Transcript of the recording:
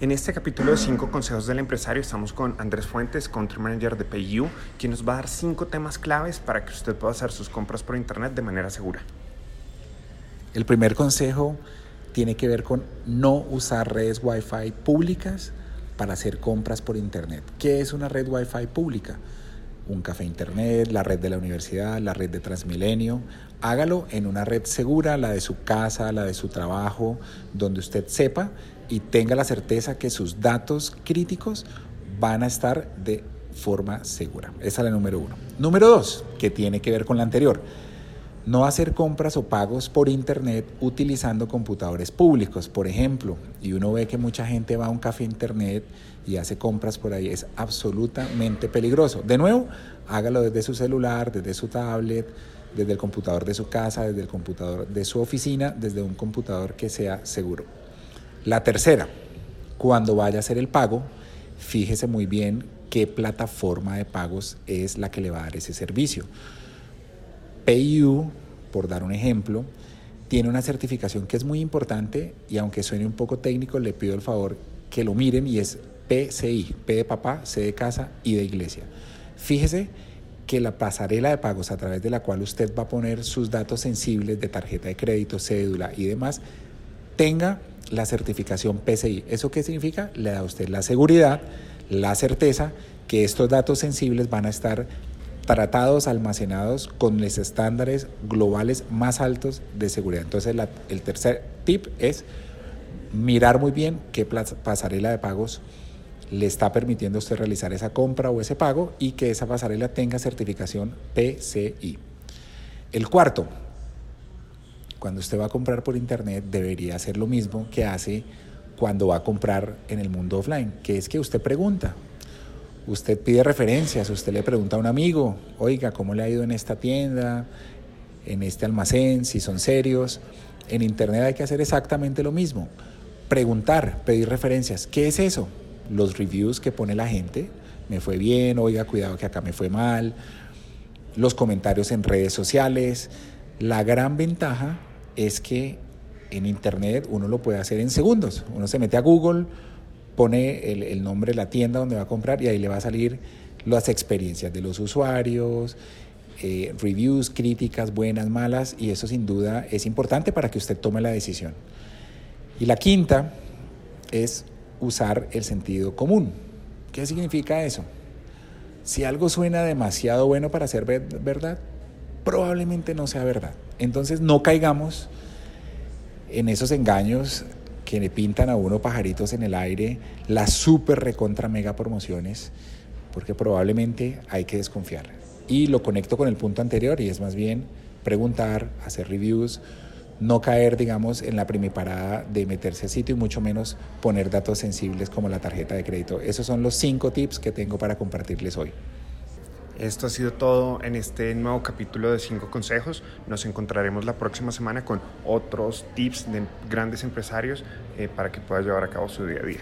En este capítulo de 5 consejos del empresario estamos con Andrés Fuentes, Country Manager de PayU, quien nos va a dar 5 temas claves para que usted pueda hacer sus compras por Internet de manera segura. El primer consejo tiene que ver con no usar redes Wi-Fi públicas para hacer compras por Internet. ¿Qué es una red Wi-Fi pública? Un café Internet, la red de la universidad, la red de Transmilenio. Hágalo en una red segura, la de su casa, la de su trabajo, donde usted sepa y tenga la certeza que sus datos críticos van a estar de forma segura. Esa es la número uno. Número dos, que tiene que ver con la anterior. No hacer compras o pagos por internet utilizando computadores públicos, por ejemplo. Y uno ve que mucha gente va a un café internet y hace compras por ahí. Es absolutamente peligroso. De nuevo, hágalo desde su celular, desde su tablet, desde el computador de su casa, desde el computador de su oficina, desde un computador que sea seguro. La tercera, cuando vaya a hacer el pago, fíjese muy bien qué plataforma de pagos es la que le va a dar ese servicio. PayU, por dar un ejemplo, tiene una certificación que es muy importante y aunque suene un poco técnico, le pido el favor que lo miren y es PCI, P de papá, C de casa y de iglesia. Fíjese que la pasarela de pagos a través de la cual usted va a poner sus datos sensibles de tarjeta de crédito, cédula y demás, tenga la certificación PCI. ¿Eso qué significa? Le da a usted la seguridad, la certeza que estos datos sensibles van a estar tratados, almacenados con los estándares globales más altos de seguridad. Entonces el tercer tip es mirar muy bien qué pasarela de pagos le está permitiendo a usted realizar esa compra o ese pago y que esa pasarela tenga certificación PCI. El cuarto, cuando usted va a comprar por internet debería hacer lo mismo que hace cuando va a comprar en el mundo offline, que es que usted pregunta. Usted pide referencias, usted le pregunta a un amigo, oiga, ¿cómo le ha ido en esta tienda, en este almacén, si son serios? En internet hay que hacer exactamente lo mismo. Preguntar, pedir referencias. ¿Qué es eso? Los reviews que pone la gente. Me fue bien, oiga, cuidado que acá me fue mal. Los comentarios en redes sociales. La gran ventaja es que en Internet uno lo puede hacer en segundos. Uno se mete a Google, pone el, nombre de la tienda donde va a comprar y ahí le va a salir las experiencias de los usuarios, eh, reviews, críticas, buenas, malas, y eso sin duda es importante para que usted tome la decisión. Y la quinta es usar el sentido común. ¿Qué significa eso? Si algo suena demasiado bueno para ser verdad, probablemente no sea verdad. Entonces no caigamos en esos engaños que le pintan a uno pajaritos en el aire, las super recontra mega promociones, porque probablemente hay que desconfiar. Y lo conecto con el punto anterior y es más bien preguntar, hacer reviews, no caer, digamos, en la primiparada de meterse a sitio y mucho menos poner datos sensibles como la tarjeta de crédito. Esos son los cinco tips que tengo para compartirles hoy. Esto ha sido todo en este nuevo capítulo de 5 consejos. Nos encontraremos la próxima semana con otros tips de grandes empresarios eh, para que pueda llevar a cabo su día a día.